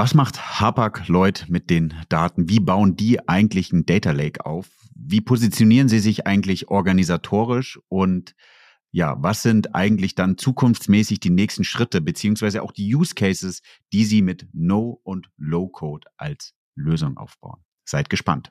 Was macht Hapag-Lloyd mit den Daten? Wie bauen die eigentlich ein Data Lake auf? Wie positionieren sie sich eigentlich organisatorisch? Und ja, was sind eigentlich dann zukunftsmäßig die nächsten Schritte, beziehungsweise auch die Use Cases, die sie mit No- und Low-Code als Lösung aufbauen? Seid gespannt.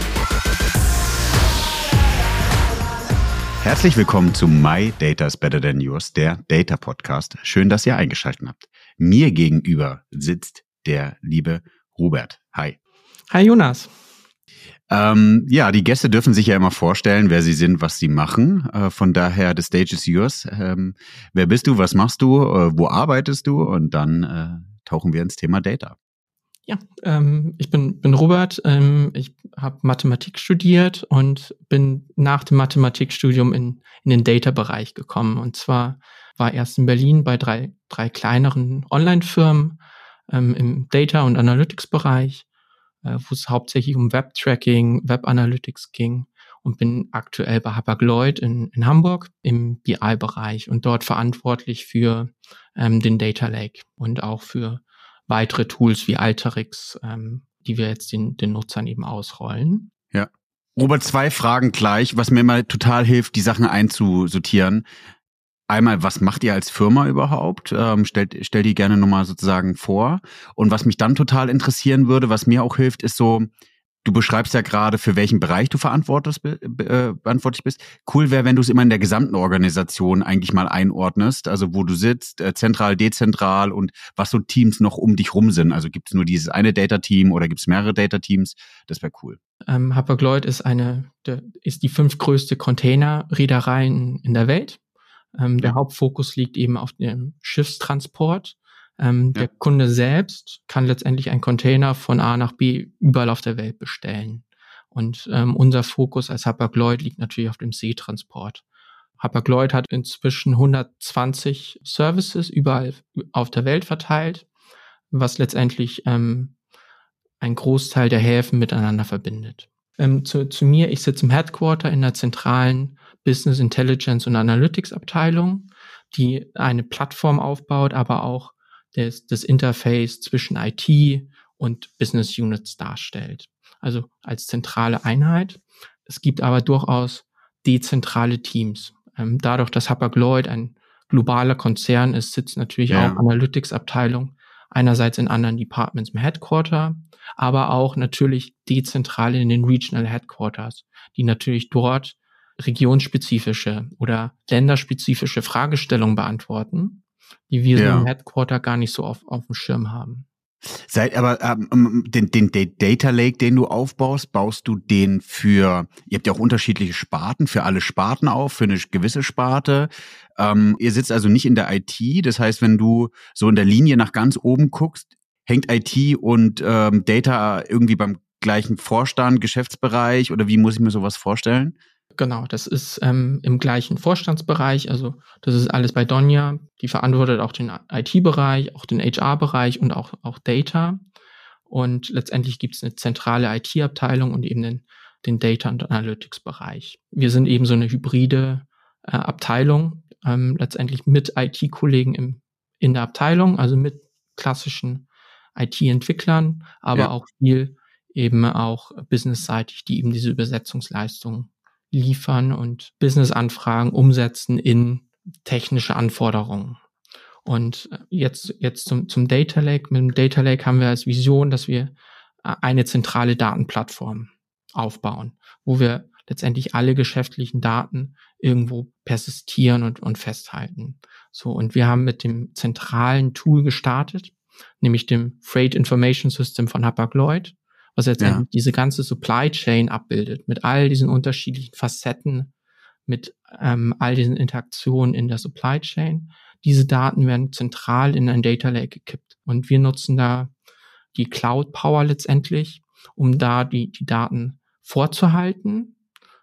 Herzlich willkommen zu My Data is Better Than Yours, der Data Podcast. Schön, dass ihr eingeschaltet habt. Mir gegenüber sitzt der liebe Robert. Hi. Hi Jonas. Ähm, ja, die Gäste dürfen sich ja immer vorstellen, wer sie sind, was sie machen. Äh, von daher, the stage is yours. Ähm, wer bist du, was machst du, äh, wo arbeitest du? Und dann äh, tauchen wir ins Thema Data. Ja, ähm, ich bin, bin Robert. Ähm, ich habe Mathematik studiert und bin nach dem Mathematikstudium in, in den Data-Bereich gekommen. Und zwar war erst in Berlin bei drei, drei kleineren Online-Firmen ähm, im Data- und Analytics-Bereich, äh, wo es hauptsächlich um Web-Tracking, Web-Analytics ging und bin aktuell bei Hapag-Lloyd in, in Hamburg im BI-Bereich und dort verantwortlich für ähm, den Data Lake und auch für weitere Tools wie Alterix, ähm, die wir jetzt den, den Nutzern eben ausrollen. Ja. Robert, zwei Fragen gleich, was mir immer total hilft, die Sachen einzusortieren. Einmal, was macht ihr als Firma überhaupt? Ähm, stellt, stellt die gerne nochmal sozusagen vor. Und was mich dann total interessieren würde, was mir auch hilft, ist so, du beschreibst ja gerade, für welchen Bereich du verantwortlich, äh, verantwortlich bist. Cool wäre, wenn du es immer in der gesamten Organisation eigentlich mal einordnest, also wo du sitzt, äh, zentral, dezentral und was so Teams noch um dich rum sind. Also gibt es nur dieses eine Data-Team oder gibt es mehrere Data-Teams? Das wäre cool. Ähm, Hapag-Lloyd ist eine, der, ist die fünftgrößte Containerreederei in, in der Welt. Ähm, der Hauptfokus liegt eben auf dem Schiffstransport ähm, ja. Der Kunde selbst kann letztendlich einen Container von A nach B überall auf der Welt bestellen. Und ähm, unser Fokus als Hapag-Lloyd liegt natürlich auf dem Seetransport. Hapag-Lloyd hat inzwischen 120 Services überall auf der Welt verteilt, was letztendlich ähm, ein Großteil der Häfen miteinander verbindet. Ähm, zu, zu mir, ich sitze im Headquarter in der zentralen Business Intelligence und Analytics Abteilung, die eine Plattform aufbaut, aber auch des, das Interface zwischen IT und Business Units darstellt. Also als zentrale Einheit. Es gibt aber durchaus dezentrale Teams. Ähm, dadurch, dass Hapag-Lloyd ein globaler Konzern ist, sitzt natürlich ja. auch Analytics-Abteilung einerseits in anderen Departments im Headquarter, aber auch natürlich dezentral in den Regional Headquarters, die natürlich dort regionsspezifische oder länderspezifische Fragestellungen beantworten die wir ja. so im Headquarter gar nicht so auf, auf dem Schirm haben. Seit aber ähm, ähm den, den Data Lake, den du aufbaust, baust du den für, ihr habt ja auch unterschiedliche Sparten, für alle Sparten auf, für eine gewisse Sparte. Ähm, ihr sitzt also nicht in der IT, das heißt, wenn du so in der Linie nach ganz oben guckst, hängt IT und ähm, Data irgendwie beim gleichen Vorstand, Geschäftsbereich oder wie muss ich mir sowas vorstellen? Genau, das ist ähm, im gleichen Vorstandsbereich. Also das ist alles bei Donja. Die verantwortet auch den IT-Bereich, auch den HR-Bereich und auch, auch Data. Und letztendlich gibt es eine zentrale IT-Abteilung und eben den, den Data- und Analytics-Bereich. Wir sind eben so eine hybride äh, Abteilung, ähm, letztendlich mit IT-Kollegen in der Abteilung, also mit klassischen IT-Entwicklern, aber ja. auch viel eben auch businessseitig, die eben diese Übersetzungsleistungen liefern und Business-Anfragen umsetzen in technische Anforderungen. Und jetzt, jetzt zum, zum Data Lake. Mit dem Data Lake haben wir als Vision, dass wir eine zentrale Datenplattform aufbauen, wo wir letztendlich alle geschäftlichen Daten irgendwo persistieren und, und festhalten. So, und wir haben mit dem zentralen Tool gestartet, nämlich dem Freight Information System von Hapag-Lloyd, was jetzt ja. diese ganze Supply Chain abbildet, mit all diesen unterschiedlichen Facetten, mit ähm, all diesen Interaktionen in der Supply Chain. Diese Daten werden zentral in ein Data Lake gekippt. Und wir nutzen da die Cloud Power letztendlich, um da die, die Daten vorzuhalten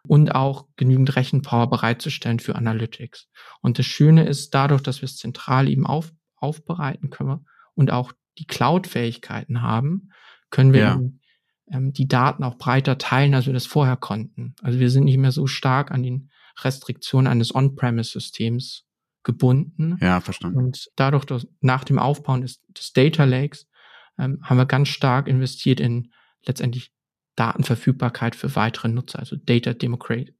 und auch genügend Rechenpower bereitzustellen für Analytics. Und das Schöne ist, dadurch, dass wir es zentral eben auf, aufbereiten können und auch die Cloud-Fähigkeiten haben, können wir ja. Ähm, die Daten auch breiter teilen, als wir das vorher konnten. Also wir sind nicht mehr so stark an den Restriktionen eines On-Premise-Systems gebunden. Ja, verstanden. Und dadurch, dass nach dem Aufbauen des, des Data Lakes, ähm, haben wir ganz stark investiert in letztendlich Datenverfügbarkeit für weitere Nutzer, also Data Democracy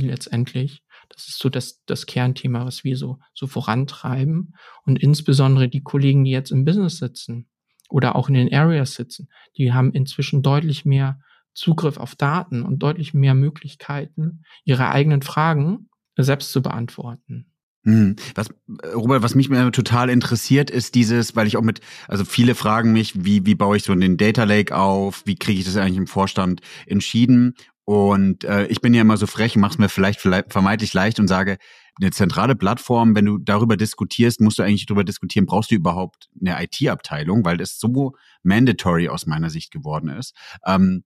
letztendlich. Das ist so das, das Kernthema, was wir so, so vorantreiben. Und insbesondere die Kollegen, die jetzt im Business sitzen oder auch in den Areas sitzen, die haben inzwischen deutlich mehr Zugriff auf Daten und deutlich mehr Möglichkeiten, ihre eigenen Fragen selbst zu beantworten. Hm. Was, Robert, was mich total interessiert, ist dieses, weil ich auch mit, also viele fragen mich, wie, wie baue ich so den Data Lake auf, wie kriege ich das eigentlich im Vorstand entschieden? Und äh, ich bin ja immer so frech, mach's mir vielleicht, vielleicht vermeintlich leicht und sage, eine zentrale Plattform, wenn du darüber diskutierst, musst du eigentlich darüber diskutieren, brauchst du überhaupt eine IT-Abteilung, weil das so mandatory aus meiner Sicht geworden ist. Ähm,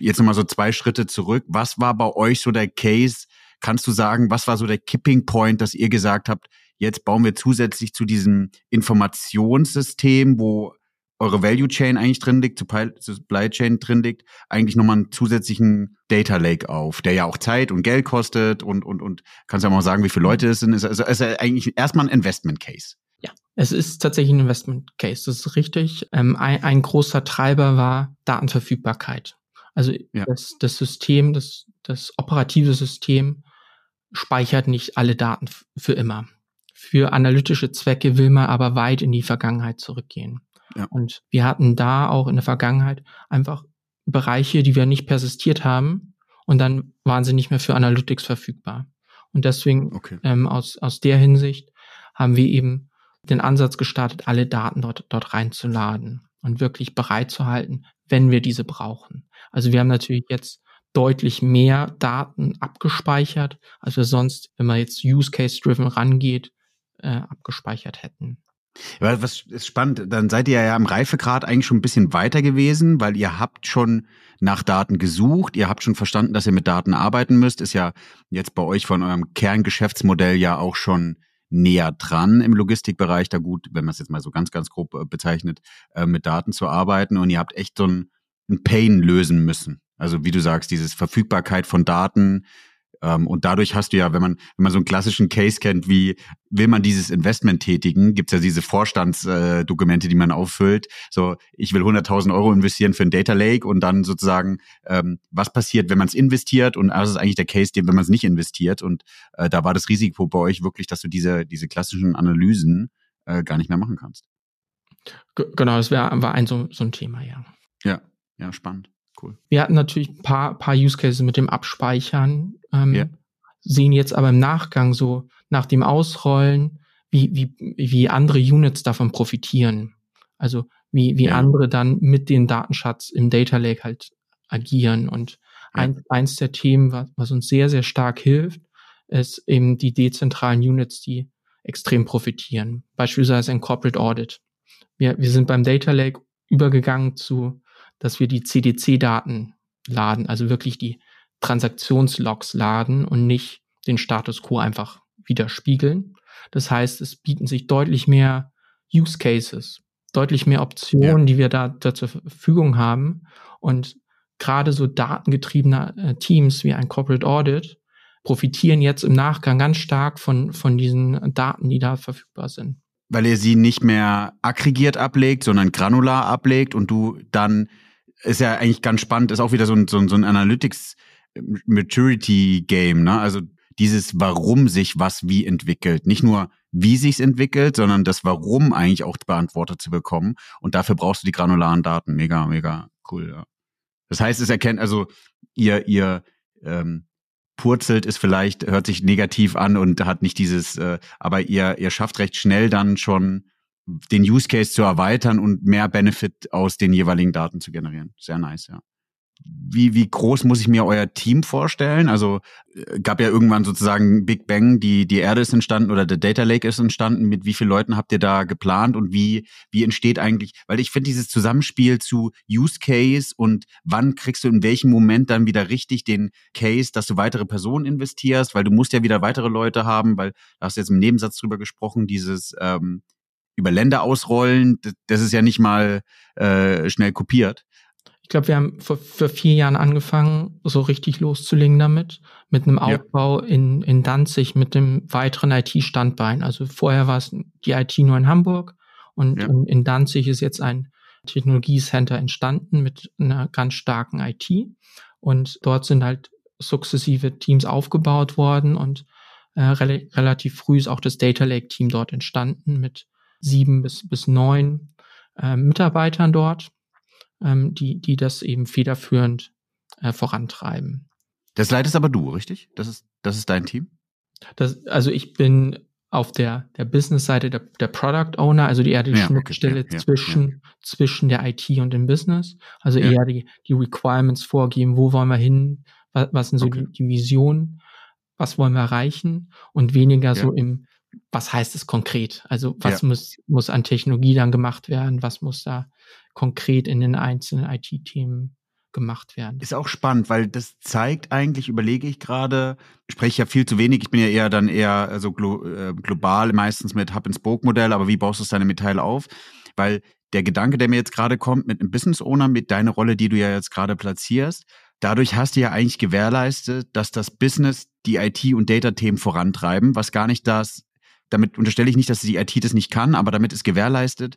jetzt nochmal so zwei Schritte zurück. Was war bei euch so der Case, Kannst du sagen, was war so der Kipping Point, dass ihr gesagt habt, jetzt bauen wir zusätzlich zu diesem Informationssystem, wo eure Value Chain eigentlich drin liegt, Supply Chain drin liegt, eigentlich nochmal einen zusätzlichen Data Lake auf, der ja auch Zeit und Geld kostet und, und, und kannst ja mal sagen, wie viele Leute es sind. Es ist, ist eigentlich erstmal ein Investment Case. Ja, es ist tatsächlich ein Investment Case, das ist richtig. Ähm, ein, ein großer Treiber war Datenverfügbarkeit. Also ja. das, das System, das, das operative System speichert nicht alle Daten für immer. Für analytische Zwecke will man aber weit in die Vergangenheit zurückgehen. Ja. Und wir hatten da auch in der Vergangenheit einfach Bereiche, die wir nicht persistiert haben und dann waren sie nicht mehr für Analytics verfügbar. Und deswegen okay. ähm, aus, aus der Hinsicht haben wir eben den Ansatz gestartet, alle Daten dort, dort reinzuladen und wirklich bereit zu halten, wenn wir diese brauchen. Also wir haben natürlich jetzt deutlich mehr Daten abgespeichert, als wir sonst, wenn man jetzt Use Case Driven rangeht, äh, abgespeichert hätten. Ja, was ist spannend, dann seid ihr ja im Reifegrad eigentlich schon ein bisschen weiter gewesen, weil ihr habt schon nach Daten gesucht, ihr habt schon verstanden, dass ihr mit Daten arbeiten müsst, ist ja jetzt bei euch von eurem Kerngeschäftsmodell ja auch schon näher dran im Logistikbereich, da gut, wenn man es jetzt mal so ganz, ganz grob äh, bezeichnet, äh, mit Daten zu arbeiten und ihr habt echt so ein, ein Pain lösen müssen. Also wie du sagst, dieses Verfügbarkeit von Daten. Ähm, und dadurch hast du ja, wenn man, wenn man so einen klassischen Case kennt, wie will man dieses Investment tätigen, gibt's ja diese Vorstandsdokumente, äh, die man auffüllt. So, ich will 100.000 Euro investieren für ein Data Lake und dann sozusagen, ähm, was passiert, wenn man es investiert? Und das ist eigentlich der Case, wenn man es nicht investiert. Und äh, da war das Risiko bei euch wirklich, dass du diese, diese klassischen Analysen äh, gar nicht mehr machen kannst. G genau, das wär, war ein so, so ein Thema, ja. Ja, ja, spannend cool. Wir hatten natürlich ein paar, paar Use Cases mit dem Abspeichern, ähm, ja. sehen jetzt aber im Nachgang so nach dem Ausrollen, wie, wie, wie andere Units davon profitieren. Also wie, wie ja. andere dann mit dem Datenschatz im Data Lake halt agieren. Und ein, eins der Themen, was, was uns sehr, sehr stark hilft, ist eben die dezentralen Units, die extrem profitieren. Beispielsweise ein Corporate Audit. Wir, wir sind beim Data Lake übergegangen zu dass wir die CDC-Daten laden, also wirklich die Transaktionslogs laden und nicht den Status quo einfach widerspiegeln. Das heißt, es bieten sich deutlich mehr Use Cases, deutlich mehr Optionen, ja. die wir da, da, zur Verfügung haben. Und gerade so datengetriebene äh, Teams wie ein Corporate Audit profitieren jetzt im Nachgang ganz stark von, von diesen Daten, die da verfügbar sind. Weil ihr sie nicht mehr aggregiert ablegt, sondern granular ablegt und du dann ist ja eigentlich ganz spannend, ist auch wieder so ein, so ein, so ein Analytics Maturity Game, ne? Also dieses Warum sich was wie entwickelt. Nicht nur wie sich's entwickelt, sondern das Warum eigentlich auch beantwortet zu bekommen. Und dafür brauchst du die granularen Daten. Mega, mega cool, ja. Das heißt, es erkennt, also ihr, ihr ähm, purzelt ist vielleicht, hört sich negativ an und hat nicht dieses, äh, aber ihr, ihr schafft recht schnell dann schon den Use Case zu erweitern und mehr Benefit aus den jeweiligen Daten zu generieren. Sehr nice, ja. Wie, wie groß muss ich mir euer Team vorstellen? Also äh, gab ja irgendwann sozusagen Big Bang, die, die Erde ist entstanden oder der Data Lake ist entstanden. Mit wie vielen Leuten habt ihr da geplant und wie, wie entsteht eigentlich, weil ich finde dieses Zusammenspiel zu Use Case und wann kriegst du in welchem Moment dann wieder richtig den Case, dass du weitere Personen investierst, weil du musst ja wieder weitere Leute haben, weil da hast du jetzt im Nebensatz drüber gesprochen, dieses ähm, über Länder ausrollen, das ist ja nicht mal äh, schnell kopiert. Ich glaube, wir haben vor, vor vier Jahren angefangen, so richtig loszulegen damit, mit einem Aufbau ja. in, in Danzig, mit dem weiteren IT-Standbein. Also vorher war es die IT nur in Hamburg und ja. in, in Danzig ist jetzt ein Technologiecenter entstanden mit einer ganz starken IT. Und dort sind halt sukzessive Teams aufgebaut worden und äh, re relativ früh ist auch das Data Lake Team dort entstanden mit sieben bis, bis neun äh, Mitarbeitern dort ähm, die, die das eben federführend äh, vorantreiben. Das leitest aber du, richtig? Das ist, das ist dein Team? Das, also ich bin auf der, der Business-Seite der, der Product Owner, also die eher die ja, Schnittstelle okay, ja, zwischen, ja. zwischen der IT und dem Business. Also eher die, die Requirements vorgeben, wo wollen wir hin, was, was sind so okay. die, die Visionen, was wollen wir erreichen und weniger so im, was heißt es konkret? Also was muss, muss an Technologie dann gemacht werden, was muss da konkret in den einzelnen IT-Themen gemacht werden. Ist auch spannend, weil das zeigt eigentlich, überlege ich gerade, spreche ja viel zu wenig, ich bin ja eher dann eher so glo äh, global, meistens mit Hub-and-Spoke-Modell, aber wie baust du deine Metall auf? Weil der Gedanke, der mir jetzt gerade kommt, mit einem Business Owner, mit deiner Rolle, die du ja jetzt gerade platzierst, dadurch hast du ja eigentlich gewährleistet, dass das Business die IT- und Data-Themen vorantreiben, was gar nicht das, damit unterstelle ich nicht, dass die IT das nicht kann, aber damit ist gewährleistet,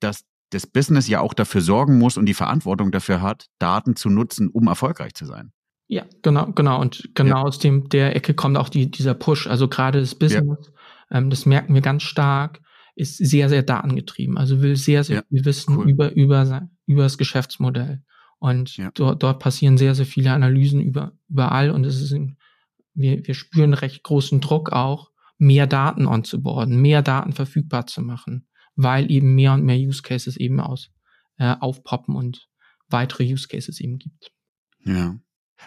dass das Business ja auch dafür sorgen muss und die Verantwortung dafür hat, Daten zu nutzen, um erfolgreich zu sein. Ja, genau, genau. Und genau ja. aus dem der Ecke kommt auch die, dieser Push. Also gerade das Business, ja. ähm, das merken wir ganz stark, ist sehr, sehr datengetrieben. Also will sehr, sehr ja. viel wissen cool. über, über, über das Geschäftsmodell. Und dort, dort passieren sehr, sehr viele Analysen über, überall. Und es ist, ein, wir, wir spüren recht großen Druck auch, mehr Daten onzuboarden, mehr Daten verfügbar zu machen weil eben mehr und mehr Use Cases eben aus äh, aufpoppen und weitere Use Cases eben gibt. Ja.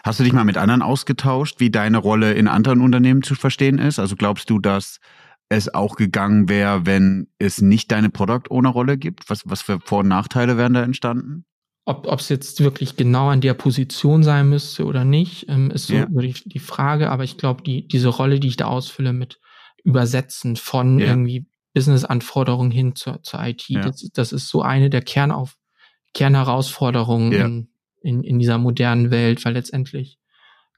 Hast du dich mal mit anderen ausgetauscht, wie deine Rolle in anderen Unternehmen zu verstehen ist? Also glaubst du, dass es auch gegangen wäre, wenn es nicht deine Product Owner Rolle gibt? Was, was für Vor- und Nachteile wären da entstanden? Ob es jetzt wirklich genau an der Position sein müsste oder nicht, ähm, ist so, ja. die, die, Frage. Aber ich glaube, die, diese Rolle, die ich da ausfülle mit Übersetzen von ja. irgendwie Business-Anforderungen hin zur, zur IT. Ja. Das, das, ist so eine der Kernauf Kernherausforderungen ja. in, in, in dieser modernen Welt, weil letztendlich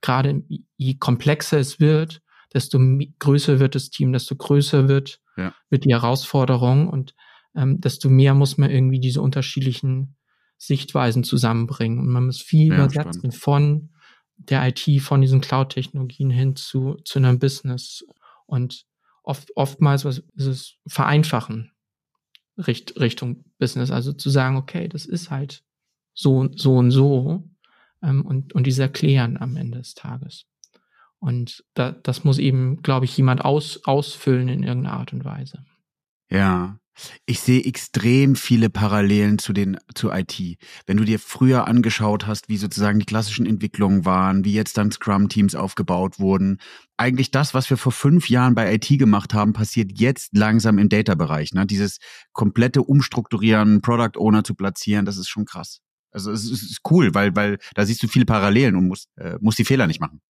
gerade je komplexer es wird, desto größer wird das Team, desto größer wird, ja. wird die Herausforderung und ähm, desto mehr muss man irgendwie diese unterschiedlichen Sichtweisen zusammenbringen. Und man muss viel ja, übersetzen spannend. von der IT, von diesen Cloud-Technologien hin zu, zu einem Business. Und oft, oftmals was ist es vereinfachen Richt, Richtung Business. Also zu sagen, okay, das ist halt so, so und so ähm, und, und diese erklären am Ende des Tages. Und da, das muss eben, glaube ich, jemand aus, ausfüllen in irgendeiner Art und Weise. Ja, ich sehe extrem viele Parallelen zu den zu IT. Wenn du dir früher angeschaut hast, wie sozusagen die klassischen Entwicklungen waren, wie jetzt dann Scrum-Teams aufgebaut wurden, eigentlich das, was wir vor fünf Jahren bei IT gemacht haben, passiert jetzt langsam im Data-Bereich. Ne? Dieses komplette Umstrukturieren, Product Owner zu platzieren, das ist schon krass. Also es ist cool, weil weil da siehst du viele Parallelen und musst äh, musst die Fehler nicht machen.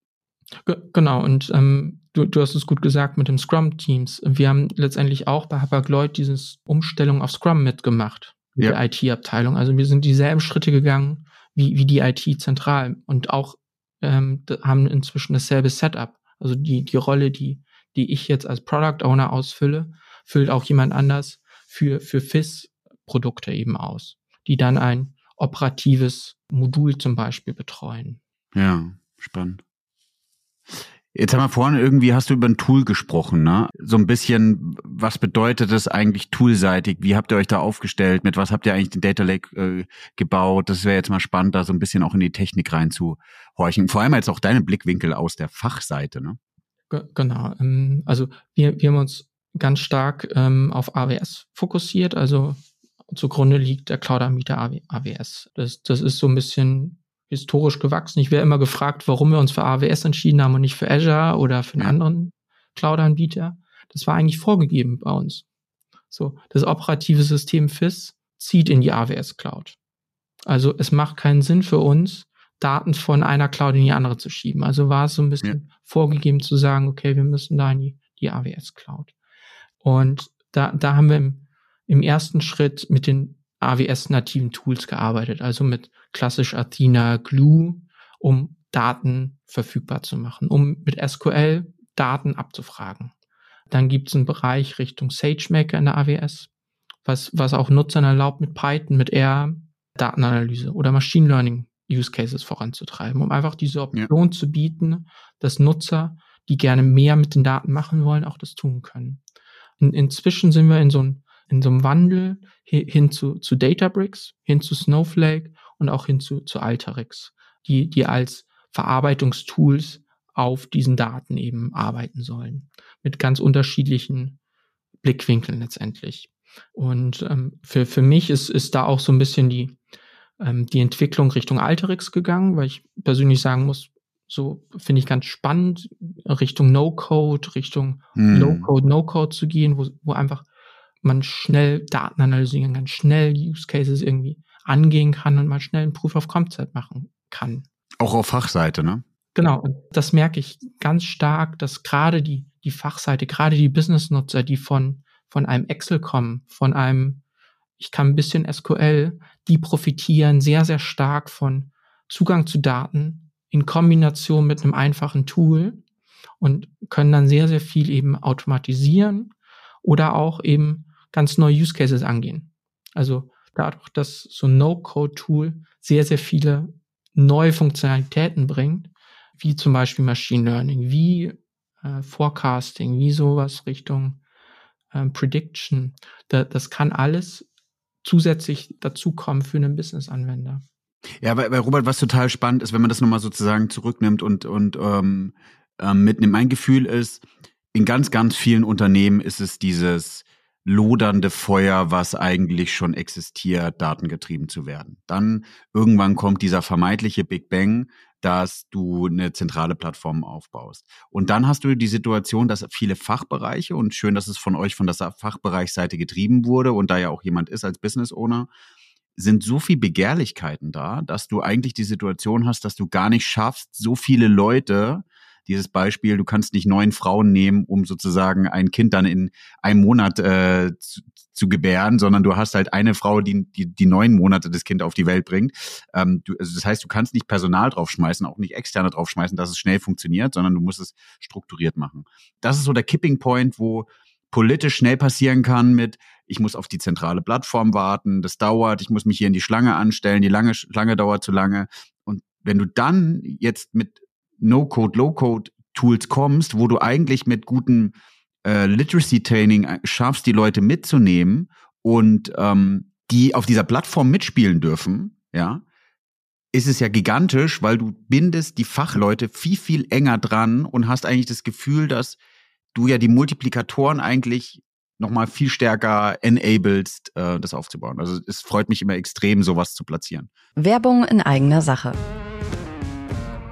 Genau, und ähm, du, du hast es gut gesagt mit dem Scrum-Teams. Wir haben letztendlich auch bei Hapag Lloyd dieses Umstellung auf Scrum mitgemacht, mit ja. der IT-Abteilung. Also wir sind dieselben Schritte gegangen wie, wie die IT zentral und auch ähm, haben inzwischen dasselbe Setup. Also die, die Rolle, die, die ich jetzt als Product Owner ausfülle, füllt auch jemand anders für, für FIS-Produkte eben aus, die dann ein operatives Modul zum Beispiel betreuen. Ja, spannend. Jetzt haben wir vorhin irgendwie, hast du über ein Tool gesprochen, ne? So ein bisschen, was bedeutet das eigentlich toolseitig? Wie habt ihr euch da aufgestellt? Mit was habt ihr eigentlich den Data Lake äh, gebaut? Das wäre jetzt mal spannend, da so ein bisschen auch in die Technik reinzuhorchen. Vor allem jetzt auch deine Blickwinkel aus der Fachseite, ne? Genau. Ähm, also wir, wir haben uns ganz stark ähm, auf AWS fokussiert. Also zugrunde liegt der Cloud-Anbieter AWS. Das, das ist so ein bisschen historisch gewachsen. Ich wäre immer gefragt, warum wir uns für AWS entschieden haben und nicht für Azure oder für einen anderen Cloud-Anbieter. Das war eigentlich vorgegeben bei uns. So, das operative System FIS zieht in die AWS Cloud. Also es macht keinen Sinn für uns, Daten von einer Cloud in die andere zu schieben. Also war es so ein bisschen ja. vorgegeben zu sagen, okay, wir müssen da in die, die AWS Cloud. Und da, da haben wir im, im ersten Schritt mit den AWS-nativen Tools gearbeitet, also mit klassisch Athena Glue, um Daten verfügbar zu machen, um mit SQL Daten abzufragen. Dann gibt es einen Bereich Richtung SageMaker in der AWS, was, was auch Nutzern erlaubt, mit Python, mit R Datenanalyse oder Machine Learning Use Cases voranzutreiben, um einfach diese Option ja. zu bieten, dass Nutzer, die gerne mehr mit den Daten machen wollen, auch das tun können. In, inzwischen sind wir in so einem in so einem Wandel hin zu, zu Databricks, hin zu Snowflake und auch hin zu, zu Alteryx, die, die als Verarbeitungstools auf diesen Daten eben arbeiten sollen. Mit ganz unterschiedlichen Blickwinkeln letztendlich. Und ähm, für, für mich ist, ist da auch so ein bisschen die, ähm, die Entwicklung Richtung Alteryx gegangen, weil ich persönlich sagen muss, so finde ich ganz spannend, Richtung No-Code, Richtung hm. Low-Code, No-Code zu gehen, wo, wo einfach man schnell Daten analysieren kann, schnell Use Cases irgendwie angehen kann und mal schnell ein Proof of Concept machen kann. Auch auf Fachseite, ne? Genau, und das merke ich ganz stark, dass gerade die, die Fachseite, gerade die Business-Nutzer, die von, von einem Excel kommen, von einem, ich kann ein bisschen SQL, die profitieren sehr, sehr stark von Zugang zu Daten in Kombination mit einem einfachen Tool und können dann sehr, sehr viel eben automatisieren oder auch eben ganz neue Use Cases angehen. Also dadurch, dass so ein No-Code-Tool sehr, sehr viele neue Funktionalitäten bringt, wie zum Beispiel Machine Learning, wie äh, Forecasting, wie sowas Richtung äh, Prediction, da, das kann alles zusätzlich dazukommen für einen Business-Anwender. Ja, weil, weil Robert, was total spannend ist, wenn man das nochmal sozusagen zurücknimmt und, und ähm, ähm, mitnimmt. Mein Gefühl ist, in ganz, ganz vielen Unternehmen ist es dieses, lodernde Feuer, was eigentlich schon existiert, datengetrieben zu werden. Dann irgendwann kommt dieser vermeintliche Big Bang, dass du eine zentrale Plattform aufbaust. Und dann hast du die Situation, dass viele Fachbereiche, und schön, dass es von euch von der Fachbereichsseite getrieben wurde und da ja auch jemand ist als Business Owner, sind so viel Begehrlichkeiten da, dass du eigentlich die Situation hast, dass du gar nicht schaffst, so viele Leute dieses Beispiel, du kannst nicht neun Frauen nehmen, um sozusagen ein Kind dann in einem Monat äh, zu, zu gebären, sondern du hast halt eine Frau, die, die, die neun Monate das Kind auf die Welt bringt. Ähm, du, also das heißt, du kannst nicht Personal draufschmeißen, auch nicht externe draufschmeißen, dass es schnell funktioniert, sondern du musst es strukturiert machen. Das ist so der Kipping Point, wo politisch schnell passieren kann mit, ich muss auf die zentrale Plattform warten, das dauert, ich muss mich hier in die Schlange anstellen, die lange Schlange dauert zu lange. Und wenn du dann jetzt mit No-Code, Low-Code-Tools kommst, wo du eigentlich mit gutem äh, Literacy-Training äh, schaffst, die Leute mitzunehmen und ähm, die auf dieser Plattform mitspielen dürfen, ja, ist es ja gigantisch, weil du bindest die Fachleute viel, viel enger dran und hast eigentlich das Gefühl, dass du ja die Multiplikatoren eigentlich nochmal viel stärker enablest, äh, das aufzubauen. Also es freut mich immer extrem, sowas zu platzieren. Werbung in eigener Sache.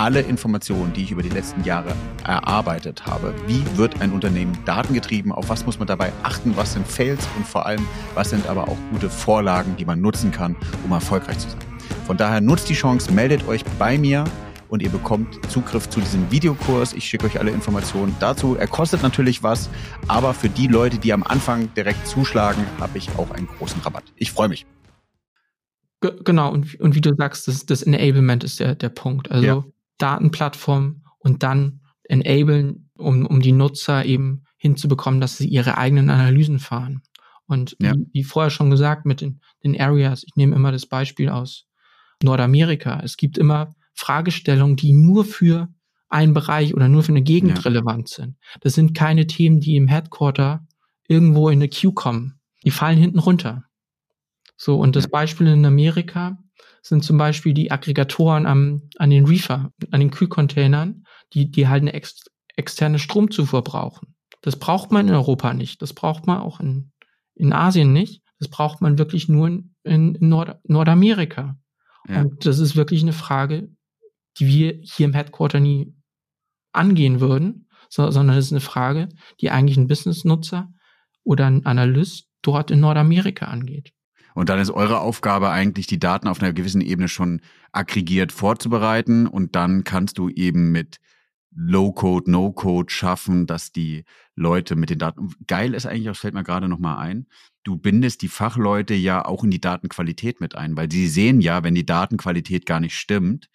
alle Informationen, die ich über die letzten Jahre erarbeitet habe. Wie wird ein Unternehmen datengetrieben? Auf was muss man dabei achten? Was sind Fails? Und vor allem, was sind aber auch gute Vorlagen, die man nutzen kann, um erfolgreich zu sein? Von daher nutzt die Chance, meldet euch bei mir und ihr bekommt Zugriff zu diesem Videokurs. Ich schicke euch alle Informationen dazu. Er kostet natürlich was, aber für die Leute, die am Anfang direkt zuschlagen, habe ich auch einen großen Rabatt. Ich freue mich. Genau, und, und wie du sagst, das, das Enablement ist der, der Punkt. Also ja. Datenplattform und dann enablen, um, um die Nutzer eben hinzubekommen, dass sie ihre eigenen Analysen fahren. Und ja. wie, vorher schon gesagt, mit den, den Areas, ich nehme immer das Beispiel aus Nordamerika. Es gibt immer Fragestellungen, die nur für einen Bereich oder nur für eine Gegend Ja. relevant sind. Das sind keine Themen, die im Headquarter irgendwo in eine Queue kommen. Die fallen hinten runter. So, und das. Beispiel in Amerika sind zum Beispiel die Aggregatoren am, an den Reefer, an den Kühlcontainern, die, die halt eine ex, externe Stromzufuhr brauchen. Das braucht man in Europa nicht. Das braucht man auch in, in Asien nicht. Das braucht man wirklich nur in, in, Nord, Nordamerika. Ja. Und das ist wirklich eine Frage, die wir hier im Headquarter nie angehen würden, so, sondern es ist eine Frage, die eigentlich ein Business-Nutzer oder ein Analyst dort in Nordamerika angeht. Und dann ist eure Aufgabe eigentlich, die Daten auf einer gewissen Ebene schon aggregiert vorzubereiten und dann kannst du eben mit Low-Code, No-Code schaffen, dass die Leute mit den Daten, geil ist eigentlich, das fällt mir gerade nochmal ein, du bindest die Fachleute ja auch in die Datenqualität mit ein, weil sie sehen ja, wenn die Datenqualität gar nicht stimmt,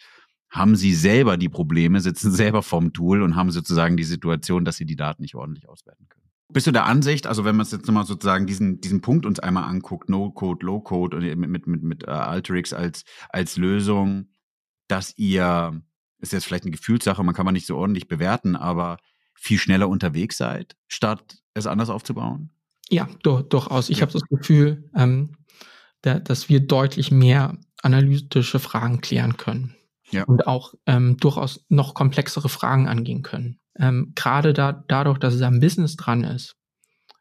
haben sie selber die Probleme, sitzen selber vorm Tool und haben sozusagen die Situation, dass sie die Daten nicht ordentlich auswerten können. Bist du der Ansicht, also wenn man es jetzt nochmal sozusagen diesen, diesen Punkt uns einmal anguckt, No-Code, Low-Code und mit, mit, mit, mit äh, Alteryx als, als Lösung, dass ihr, ist jetzt vielleicht eine Gefühlssache, man kann man nicht so ordentlich bewerten, aber viel schneller unterwegs seid, statt es anders aufzubauen? Ja, dur durchaus. Ich Ja. habe das Gefühl, ähm, da, dass wir deutlich mehr analytische Fragen klären können. Ja. Und auch ähm, durchaus noch komplexere Fragen angehen können. Ähm, Gerade da, dadurch, dass es am Business dran ist,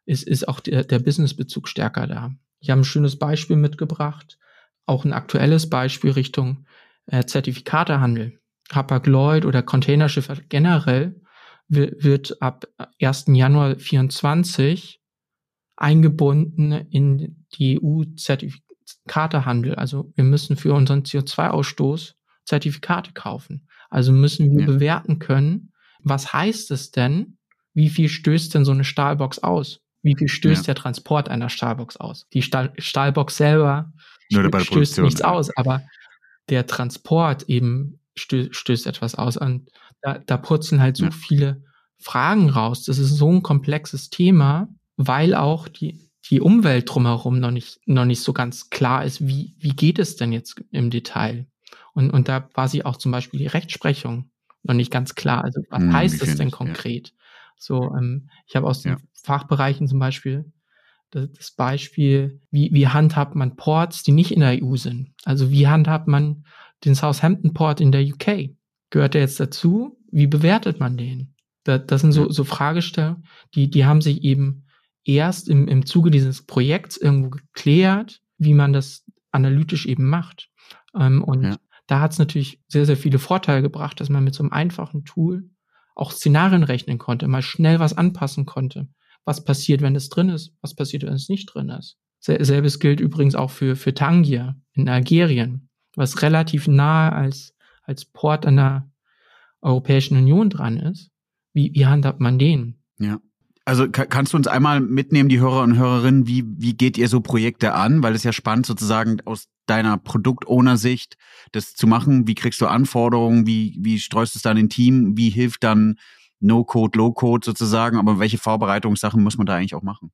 ist, ist auch der, der Businessbezug stärker da. Ich habe ein schönes Beispiel mitgebracht, auch ein aktuelles Beispiel Richtung äh, Zertifikatehandel. Hapag-Lloyd oder Containerschiffe generell wi- wird ab 1. Januar 24 eingebunden in die EU-Zertifikatehandel. Also wir müssen für unseren CO2-Ausstoß Zertifikate kaufen. Also müssen wir Ja. bewerten können, was heißt es denn, wie viel stößt denn so eine Stahlbox aus? Wie viel stößt Ja. der Transport einer Stahlbox aus? Die Stahl Stahlbox selber stößt Produktion, nichts aus, aber der Transport eben stö stößt etwas aus. Und da, da purzeln halt so Ja. viele Fragen raus. Das ist so ein komplexes Thema, weil auch die, die Umwelt drumherum noch nicht, noch nicht so ganz klar ist, wie, wie geht es denn jetzt im Detail? Und, und da war sie auch zum Beispiel die Rechtsprechung noch nicht ganz klar. Also was Hm, heißt finde denn ich, ja. konkret? So, ähm, ich habe aus den Ja. Fachbereichen zum Beispiel das, das Beispiel, wie, wie handhabt man Ports, die nicht in der EU sind? Also wie handhabt man den Southampton Port in der UK? Gehört der jetzt dazu? Wie bewertet man den? Da, das sind so, so Fragestellungen, die, die haben sich eben erst im, im Zuge dieses Projekts irgendwo geklärt, wie man das analytisch eben macht. Ähm, und Ja. Da hat es natürlich sehr, sehr viele Vorteile gebracht, dass man mit so einem einfachen Tool auch Szenarien rechnen konnte, mal schnell was anpassen konnte. Was passiert, wenn es drin ist? Was passiert, wenn es nicht drin ist? Sel- Selbes gilt übrigens auch für, für Tangier in Algerien, was relativ nahe als, als Port an der Europäischen Union dran ist. Wie, wie handhabt man den? Ja. Also ka- kannst du uns einmal mitnehmen, die Hörer und Hörerinnen, wie, wie geht ihr so Projekte an? Weil es ja spannend sozusagen aus deiner Produkt-Owner-Sicht das zu machen. Wie kriegst du Anforderungen? Wie, wie streust du es dann in Team? Wie hilft dann No-Code, Low-Code sozusagen? Aber welche Vorbereitungssachen muss man da eigentlich auch machen?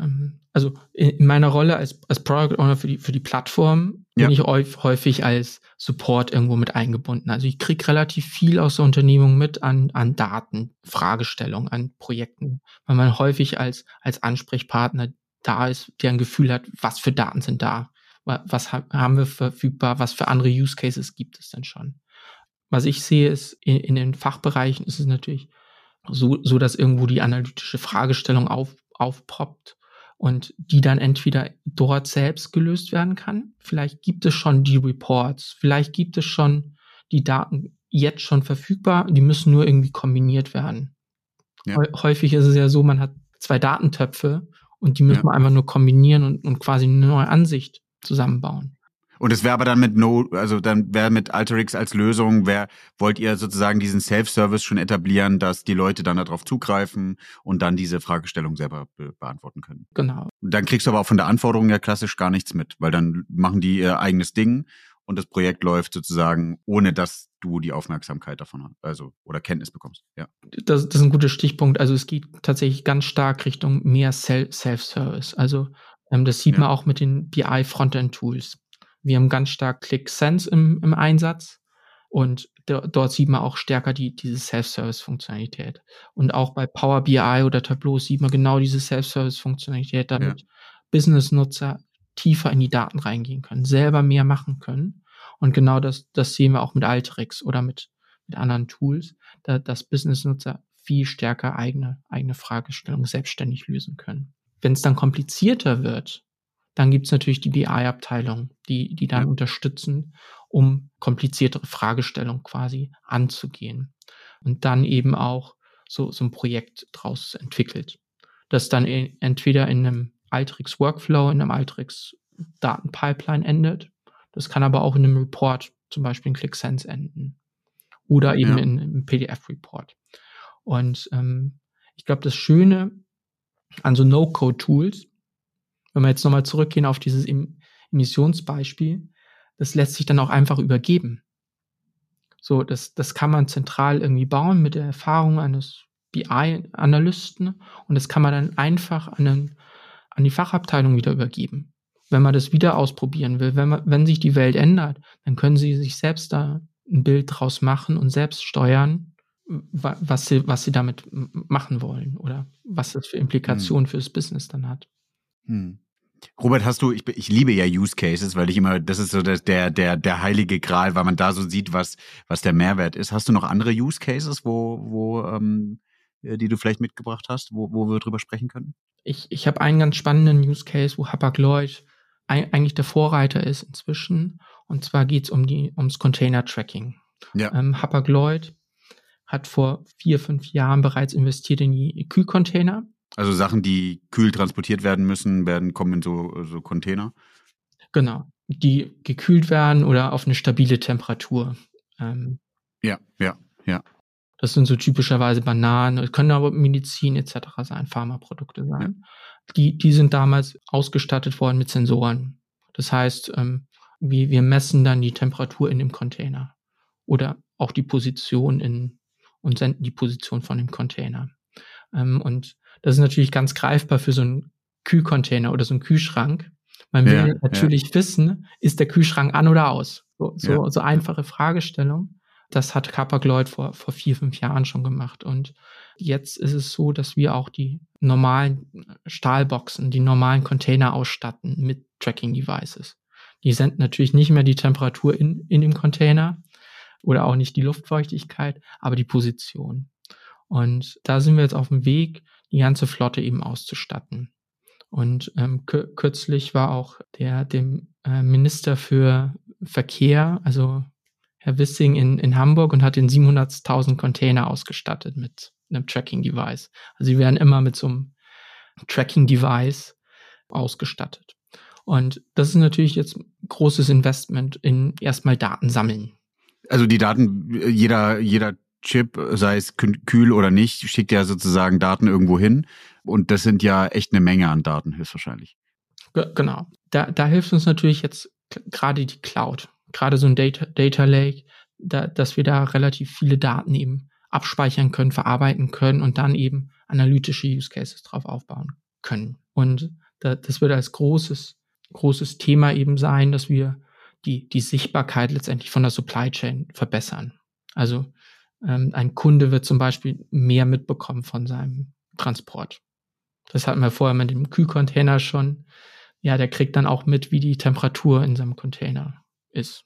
Ähm, Also in in meiner Rolle als, als Product Owner für die, für die Plattform Ja. bin ich häufig, als Support irgendwo mit eingebunden. Also ich kriege relativ viel aus der Unternehmung mit an, an Daten, Fragestellungen, an Projekten, weil man häufig als, als Ansprechpartner da ist, der ein Gefühl hat, was für Daten sind da, Wa- was ha haben wir verfügbar, was für andere Use Cases gibt es denn schon. Was ich sehe, ist in, in den Fachbereichen ist es natürlich so, so dass irgendwo die analytische Fragestellung auf, aufpoppt und die dann entweder dort selbst gelöst werden kann. Vielleicht gibt es schon die Reports, vielleicht gibt es schon die Daten jetzt schon verfügbar, die müssen nur irgendwie kombiniert werden. Ja. Häu- Häufig ist es ja so, man hat zwei Datentöpfe und die müssen Ja. wir einfach nur kombinieren und, und quasi eine neue Ansicht zusammenbauen. Und es wäre aber dann mit No, also dann wäre mit Alterix als Lösung, wer wollt ihr sozusagen diesen Self-Service schon etablieren, dass die Leute dann darauf zugreifen und dann diese Fragestellung selber be beantworten können? Genau. Dann kriegst du aber auch von der Anforderung ja klassisch gar nichts mit, weil dann machen die ihr eigenes Ding und das Projekt läuft sozusagen, ohne dass du die Aufmerksamkeit davon hast, also oder Kenntnis bekommst. Ja. das, das ist ein guter Stichpunkt. Also es geht tatsächlich ganz stark Richtung mehr Sel- Self-Service. Also ähm, das sieht Ja. man auch mit den BI Frontend Tools. Wir haben ganz stark ClickSense im, im Einsatz und dort sieht man auch stärker die, diese Self-Service-Funktionalität. Und auch bei Power BI oder Tableau sieht man genau diese Self-Service-Funktionalität, damit ja. Business-Nutzer tiefer in die Daten reingehen können, selber mehr machen können. Und genau das, das sehen wir auch mit Alteryx oder mit, mit anderen Tools, da, dass Business-Nutzer viel stärker eigene, eigene Fragestellungen selbstständig lösen können. Wenn es dann komplizierter wird, dann gibt es natürlich die BI-Abteilung, die, die dann ja. unterstützen, um kompliziertere Fragestellungen quasi anzugehen. Und dann eben auch so, so ein Projekt draus entwickelt. Das dann in, entweder in einem Alteryx Workflow, in einem Alteryx Datenpipeline endet. Das kann aber auch in einem Report, zum Beispiel in ClickSense enden. Oder eben ja. in einem PDF-Report. Und ähm, ich glaube, das Schöne an so No-Code-Tools wenn wir jetzt nochmal zurückgehen auf dieses Emissionsbeispiel, das lässt sich dann auch einfach übergeben. So, das, das kann man zentral irgendwie bauen mit der Erfahrung eines BI-Analysten und das kann man dann einfach an, den, an die Fachabteilung wieder übergeben. Wenn man das wieder ausprobieren will, wenn, man, wenn sich die Welt ändert, dann können sie sich selbst da ein Bild draus machen und selbst steuern, was sie, was sie damit machen wollen oder was das für Implikationen hm. fürs Business dann hat. Hm. Robert, hast du, ich, ich liebe ja Use Cases, weil ich immer, das ist so der, der, der heilige Gral, weil man da so sieht, was, was der Mehrwert ist. Hast du noch andere Use Cases, wo, wo, ähm, äh, die du vielleicht mitgebracht hast, wo, wo wir drüber sprechen können? Ich, ich habe einen ganz spannenden Use Case, wo Hapag-Lloyd eigentlich der Vorreiter ist inzwischen. Und zwar geht es um die, ums Container-Tracking. Ja. Ähm, Hapag-Lloyd hat vor vier, fünf Jahren bereits investiert in die Kühlcontainer also Sachen, die kühl transportiert werden müssen, werden kommen in so, so Container. Genau, die gekühlt werden oder auf eine stabile Temperatur. Ähm, ja, ja, ja. Das sind so typischerweise Bananen, können aber Medizin etc. sein, Pharmaprodukte sein. Ja. Die, die sind damals ausgestattet worden mit Sensoren. Das heißt, ähm, wir, wir messen dann die Temperatur in dem Container oder auch die Position in und senden die Position von dem Container. Ähm, und das ist natürlich ganz greifbar für so einen Kühlcontainer oder so einen Kühlschrank. Man will ja, natürlich ja. wissen, ist der Kühlschrank an oder aus? So, so, ja. so einfache Fragestellung. Das hat Hapag-Lloyd vor, vor vier, fünf Jahren schon gemacht. Und jetzt ist es so, dass wir auch die normalen Stahlboxen, die normalen Container ausstatten mit Tracking-Devices. Die senden natürlich nicht mehr die Temperatur in, in dem Container oder auch nicht die Luftfeuchtigkeit, aber die Position. Und da sind wir jetzt auf dem Weg, die ganze Flotte eben auszustatten. Und ähm, kürzlich war auch der dem äh, Minister für Verkehr, also Herr Wissing in, in Hamburg und hat den 700.000 Container ausgestattet mit einem Tracking-Device. Also sie werden immer mit so einem Tracking-Device ausgestattet. Und das ist natürlich jetzt großes Investment in erstmal Daten sammeln. Also die Daten, jeder, jeder Chip, sei es kühl oder nicht, schickt ja sozusagen Daten irgendwo hin. Und das sind ja echt eine Menge an Daten, höchstwahrscheinlich. Genau. Da, da hilft uns natürlich jetzt gerade die Cloud, gerade so ein Data, Data Lake, da, dass wir da relativ viele Daten eben abspeichern können, verarbeiten können und dann eben analytische Use Cases drauf aufbauen können. Und da, das wird als großes, großes Thema eben sein, dass wir die, die Sichtbarkeit letztendlich von der Supply Chain verbessern. Also ein Kunde wird zum Beispiel mehr mitbekommen von seinem Transport. Das hatten wir vorher mit dem Kühlcontainer schon. Ja, der kriegt dann auch mit, wie die Temperatur in seinem Container ist.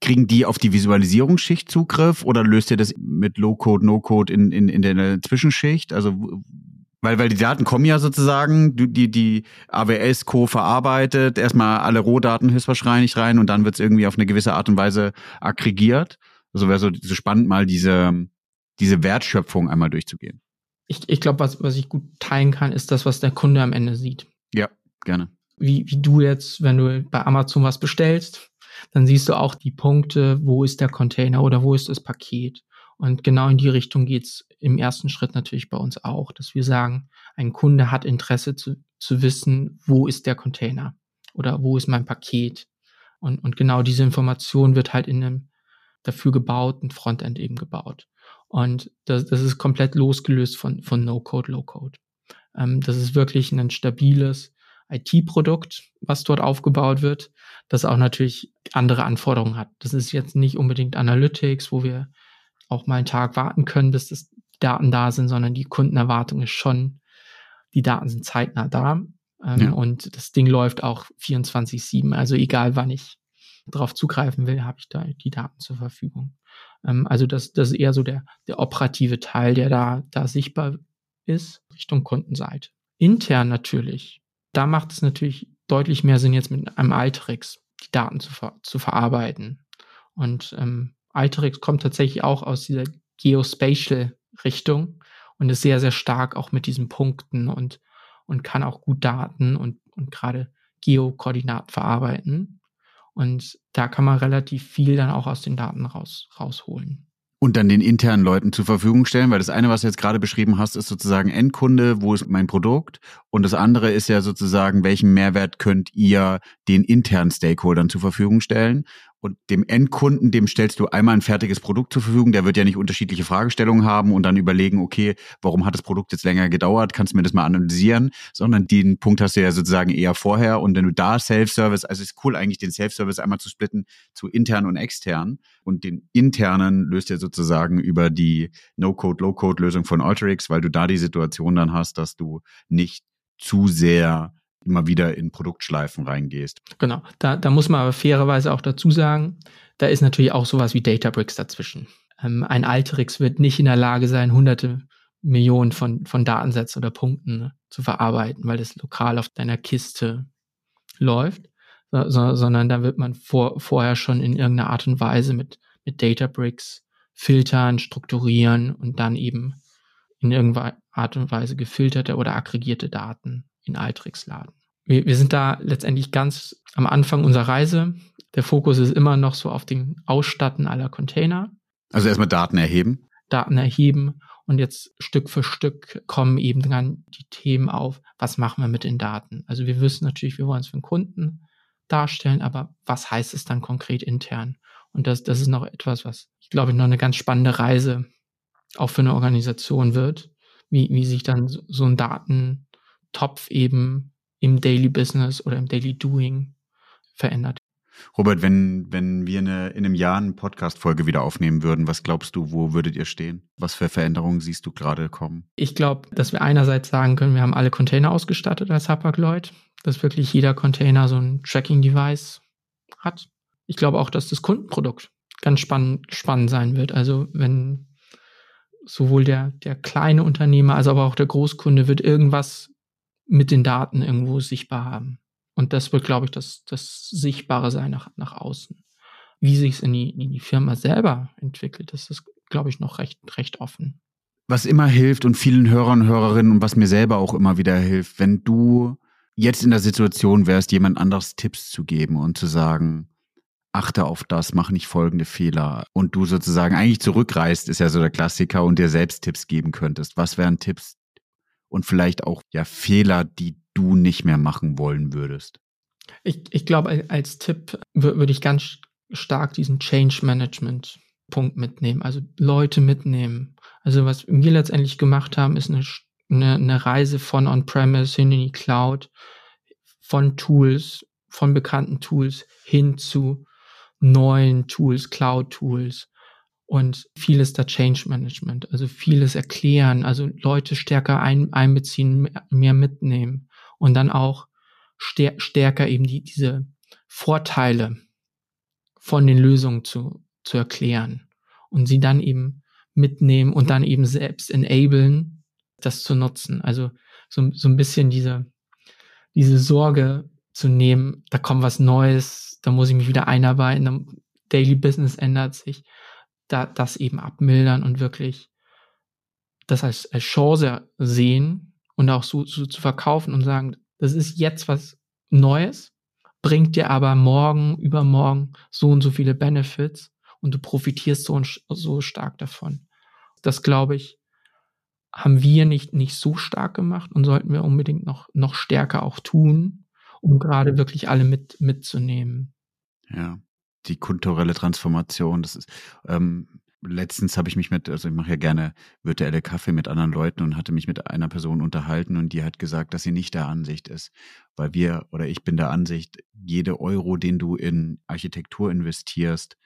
Kriegen die auf die Visualisierungsschicht Zugriff oder löst ihr das mit Low-Code, No-Code in, in, in der Zwischenschicht? Also weil, weil die Daten kommen ja sozusagen, die, die AWS Co. verarbeitet, erstmal alle Rohdaten höchstwahrscheinlich rein und dann wird es irgendwie auf eine gewisse Art und Weise aggregiert. Also wäre so, so spannend, mal diese, diese Wertschöpfung einmal durchzugehen. Ich, ich glaube, was, was ich gut teilen kann, ist das, was der Kunde am Ende sieht. Ja, gerne. Wie, wie du jetzt, wenn du bei Amazon was bestellst, dann siehst du auch die Punkte, wo ist der Container oder wo ist das Paket. Und genau in die Richtung geht's im ersten Schritt natürlich bei uns auch, dass wir sagen, ein Kunde hat Interesse zu, zu wissen, wo ist der Container oder wo ist mein Paket. Und, und genau diese Information wird halt in einem dafür gebaut, ein Frontend eben gebaut. Und das, das ist komplett losgelöst von, von No-Code, Low-Code. Ähm, das ist wirklich ein stabiles IT-Produkt, was dort aufgebaut wird. das auch natürlich andere Anforderungen hat. Das ist jetzt nicht unbedingt Analytics, wo wir auch mal einen Tag warten können, bis das Daten da sind, sondern die Kundenerwartung ist schon, die Daten sind zeitnah da. Ähm, ja. Und das Ding läuft auch 24-7. Also egal wann ich darauf zugreifen will, habe ich da die Daten zur Verfügung. Ähm, also das, das ist eher so der, der operative Teil, der da, da sichtbar ist, Richtung Kundenseite. Intern natürlich, da macht es natürlich deutlich mehr Sinn, jetzt mit einem Alterix die Daten zu, ver zu verarbeiten. Und ähm, Alterix kommt tatsächlich auch aus dieser Geospatial-Richtung und ist sehr, sehr stark auch mit diesen Punkten und, und kann auch gut Daten und, und gerade Geokoordinaten verarbeiten. Und da kann man relativ viel dann auch aus den Daten raus, rausholen. Und dann den internen Leuten zur Verfügung stellen, weil das eine, was du jetzt gerade beschrieben hast, ist sozusagen Endkunde, wo ist mein Produkt? Und das andere ist ja sozusagen, welchen Mehrwert könnt ihr den internen Stakeholdern zur Verfügung stellen? Und dem Endkunden, dem stellst du einmal ein fertiges Produkt zur Verfügung, der wird ja nicht unterschiedliche Fragestellungen haben und dann überlegen, okay, warum hat das Produkt jetzt länger gedauert, kannst du mir das mal analysieren, sondern den Punkt hast du ja sozusagen eher vorher. Und wenn du da Self-Service, also ist cool eigentlich den Self-Service einmal zu splitten zu intern und extern. Und den internen löst ja sozusagen über die No-Code, Low-Code-Lösung von Alteryx, weil du da die Situation dann hast, dass du nicht zu sehr immer wieder in Produktschleifen reingehst. Genau, da, da muss man aber fairerweise auch dazu sagen, da ist natürlich auch sowas wie Databricks dazwischen. Ähm, ein Alterix wird nicht in der Lage sein, hunderte Millionen von, von Datensätzen oder Punkten ne, zu verarbeiten, weil das lokal auf deiner Kiste läuft, so, sondern da wird man vor, vorher schon in irgendeiner Art und Weise mit, mit Databricks filtern, strukturieren und dann eben in irgendeiner Art und Weise gefilterte oder aggregierte Daten in Alteryx laden. Wir, wir sind da letztendlich ganz am Anfang unserer Reise. Der Fokus ist immer noch so auf dem Ausstatten aller Container. Also erstmal Daten erheben. Daten erheben und jetzt Stück für Stück kommen eben dann die Themen auf, was machen wir mit den Daten? Also wir wissen natürlich, wir wollen es für den Kunden darstellen, aber was heißt es dann konkret intern? Und das, das ist noch etwas, was ich glaube, noch eine ganz spannende Reise auch für eine Organisation wird, wie, wie sich dann so ein Daten, Topf eben im Daily Business oder im Daily Doing verändert. Robert, wenn, wenn wir eine, in einem Jahr eine Podcast-Folge wieder aufnehmen würden, was glaubst du, wo würdet ihr stehen? Was für Veränderungen siehst du gerade kommen? Ich glaube, dass wir einerseits sagen können, wir haben alle Container ausgestattet als Hapag-Lloyd, dass wirklich jeder Container so ein Tracking-Device hat. Ich glaube auch, dass das Kundenprodukt ganz spannend, spannend sein wird. Also wenn sowohl der, der kleine Unternehmer als aber auch der Großkunde wird irgendwas mit den Daten irgendwo sichtbar haben. Und das wird, glaube ich, das, das Sichtbare sein nach, nach außen. Wie sich es in die, in die Firma selber entwickelt, das ist, glaube ich, noch recht, recht offen. Was immer hilft und vielen Hörern und Hörerinnen und was mir selber auch immer wieder hilft, wenn du jetzt in der Situation wärst, jemand anderes Tipps zu geben und zu sagen, achte auf das, mach nicht folgende Fehler und du sozusagen eigentlich zurückreist, ist ja so der Klassiker und dir selbst Tipps geben könntest. Was wären Tipps, und vielleicht auch ja Fehler, die du nicht mehr machen wollen würdest? Ich, ich glaube, als Tipp würde ich ganz stark diesen Change Management Punkt mitnehmen, also Leute mitnehmen. Also was wir letztendlich gemacht haben, ist eine, eine, eine Reise von On-Premise hin in die Cloud, von Tools, von bekannten Tools hin zu neuen Tools, Cloud-Tools, und vieles da Change Management, also vieles erklären, also Leute stärker ein, einbeziehen, mehr mitnehmen. Und dann auch stär stärker eben die, diese Vorteile von den Lösungen zu, zu erklären. Und sie dann eben mitnehmen und dann eben selbst enablen, das zu nutzen. Also so, so ein bisschen diese, diese Sorge zu nehmen, da kommt was Neues, da muss ich mich wieder einarbeiten, Daily Business ändert sich, da, das eben abmildern und wirklich das als, als Chance sehen und auch so, so zu verkaufen und sagen, das ist jetzt was Neues, bringt dir aber morgen, übermorgen so und so viele Benefits und du profitierst so, so stark davon. Das glaube ich, haben wir nicht, nicht so stark gemacht und sollten wir unbedingt noch, noch stärker auch tun, um gerade wirklich alle mit, mitzunehmen. Ja die kulturelle Transformation. Das ist, ähm, letztens habe ich mich mit, also ich mache ja gerne virtuelle Kaffee mit anderen Leuten und hatte mich mit einer Person unterhalten und die hat gesagt, dass sie nicht der Ansicht ist, weil wir oder ich bin der Ansicht, jede Euro, den du in Architektur investierst,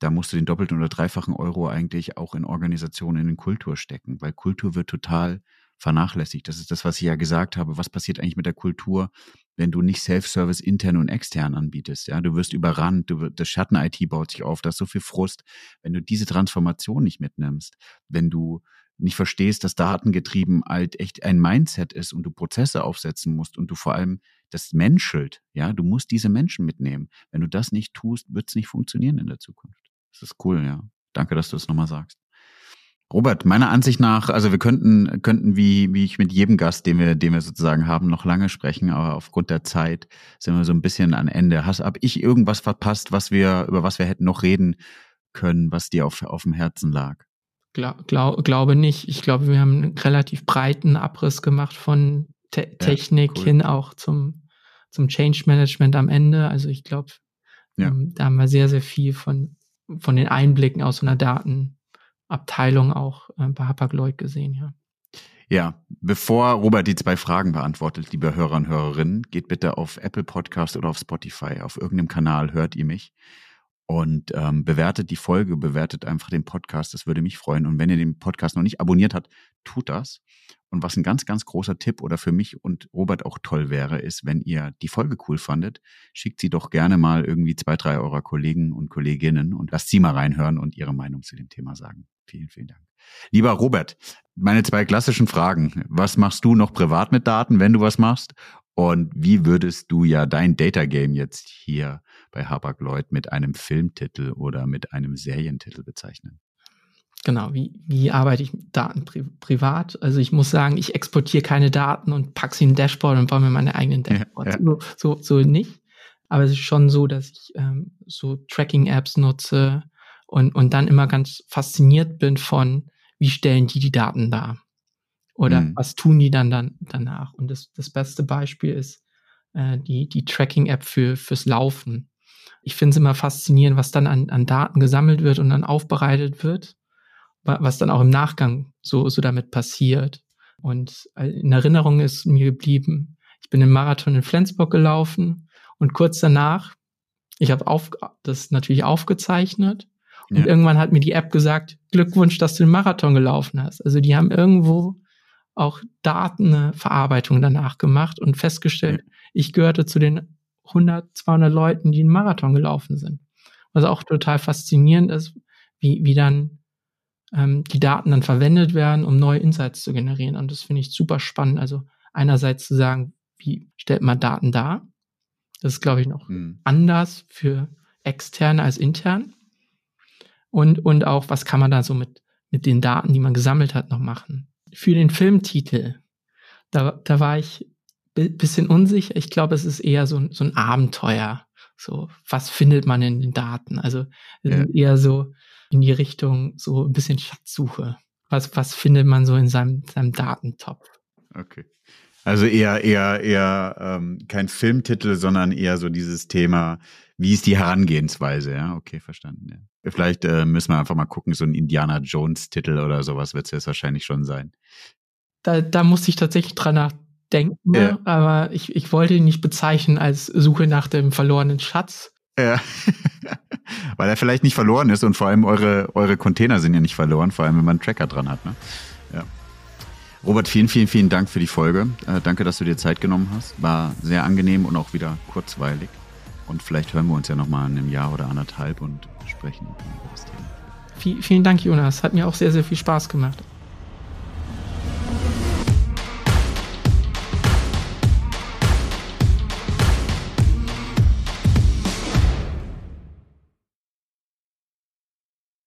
da musst du den doppelten oder dreifachen Euro eigentlich auch in Organisationen, in Kultur stecken, weil Kultur wird total vernachlässigt. Das ist das, was ich ja gesagt habe. Was passiert eigentlich mit der Kultur, wenn du nicht Self-Service intern und extern anbietest? Ja, du wirst überrannt, du das Schatten-IT baut sich auf, da ist so viel Frust. Wenn du diese Transformation nicht mitnimmst, wenn du nicht verstehst, dass datengetrieben halt echt ein Mindset ist und du Prozesse aufsetzen musst und du vor allem das menschelt, ja, du musst diese Menschen mitnehmen. Wenn du das nicht tust, wird es nicht funktionieren in der Zukunft. Das ist cool, ja. Danke, dass du das nochmal sagst. Robert, meiner Ansicht nach, also wir könnten, könnten wie, wie ich mit jedem Gast, den wir, den wir sozusagen haben, noch lange sprechen, aber aufgrund der Zeit sind wir so ein bisschen an Ende. Hast, hab ich irgendwas verpasst, was wir, über was wir hätten noch reden können, was dir auf, auf dem Herzen lag? Glaub, glaub, glaube nicht. Ich glaube, wir haben einen relativ breiten Abriss gemacht von Te Technik ja, cool. hin auch zum, zum Change Management am Ende. Also ich glaube, ja. ähm, da haben wir sehr, sehr viel von, von den Einblicken aus so einer Daten, Abteilung auch äh, bei Hapag-Lloyd gesehen, ja. Ja, bevor Robert die zwei Fragen beantwortet, liebe Hörer und Hörerinnen, geht bitte auf Apple Podcast oder auf Spotify. Auf irgendeinem Kanal hört ihr mich und ähm, bewertet die Folge, bewertet einfach den Podcast. Das würde mich freuen. Und wenn ihr den Podcast noch nicht abonniert habt, tut das. Und was ein ganz, ganz großer Tipp oder für mich und Robert auch toll wäre, ist, wenn ihr die Folge cool fandet, schickt sie doch gerne mal irgendwie zwei, drei eurer Kollegen und Kolleginnen und lasst sie mal reinhören und ihre Meinung zu dem Thema sagen. Vielen, vielen Dank. Lieber Robert, meine zwei klassischen Fragen. Was machst du noch privat mit Daten, wenn du was machst? Und wie würdest du ja dein Data Game jetzt hier bei Hapag-Lloyd mit einem Filmtitel oder mit einem Serientitel bezeichnen? Genau, wie, wie arbeite ich mit Daten pri privat? Also ich muss sagen, ich exportiere keine Daten und packe sie in ein Dashboard und baue mir meine eigenen Dashboards. Ja, ja. So, so, so nicht. Aber es ist schon so, dass ich ähm, so Tracking-Apps nutze und, und dann immer ganz fasziniert bin von, wie stellen die die Daten dar? Oder mhm. was tun die dann, dann danach? Und das, das beste Beispiel ist äh, die, die Tracking-App für, fürs Laufen. Ich finde es immer faszinierend, was dann an, an Daten gesammelt wird und dann aufbereitet wird was dann auch im Nachgang so, so damit passiert. Und in Erinnerung ist mir geblieben, ich bin im Marathon in Flensburg gelaufen und kurz danach, ich habe auf, das natürlich aufgezeichnet und ja. irgendwann hat mir die App gesagt, Glückwunsch, dass du den Marathon gelaufen hast. Also die haben irgendwo auch Datenverarbeitung danach gemacht und festgestellt, ja. ich gehörte zu den 100, 200 Leuten, die einen Marathon gelaufen sind. Was auch total faszinierend ist, wie, wie dann ähm, die Daten dann verwendet werden, um neue Insights zu generieren. Und das finde ich super spannend. Also einerseits zu sagen, wie stellt man Daten dar? Das ist, glaube ich, noch mhm. anders für externe als intern. Und, und auch, was kann man da so mit, mit den Daten, die man gesammelt hat, noch machen? Für den Filmtitel, da, da war ich bisschen unsicher. Ich glaube, es ist eher so, so ein Abenteuer. So, was findet man in den Daten? Also ja. eher so, in die Richtung so ein bisschen Schatzsuche. Was, was findet man so in seinem, seinem Datentopf? Okay. Also eher, eher, eher ähm, kein Filmtitel, sondern eher so dieses Thema, wie ist die Herangehensweise? Ja, okay, verstanden. Ja. Vielleicht äh, müssen wir einfach mal gucken, so ein Indiana Jones-Titel oder sowas wird es jetzt wahrscheinlich schon sein. Da, da musste ich tatsächlich dran nachdenken, ja. aber ich, ich wollte ihn nicht bezeichnen als Suche nach dem verlorenen Schatz, ja. Weil er vielleicht nicht verloren ist und vor allem eure, eure Container sind ja nicht verloren, vor allem wenn man einen Tracker dran hat. Ne? Ja. Robert, vielen, vielen, vielen Dank für die Folge. Äh, danke, dass du dir Zeit genommen hast. War sehr angenehm und auch wieder kurzweilig. Und vielleicht hören wir uns ja nochmal in einem Jahr oder anderthalb und sprechen über das Thema. Vielen Dank, Jonas. Hat mir auch sehr, sehr viel Spaß gemacht.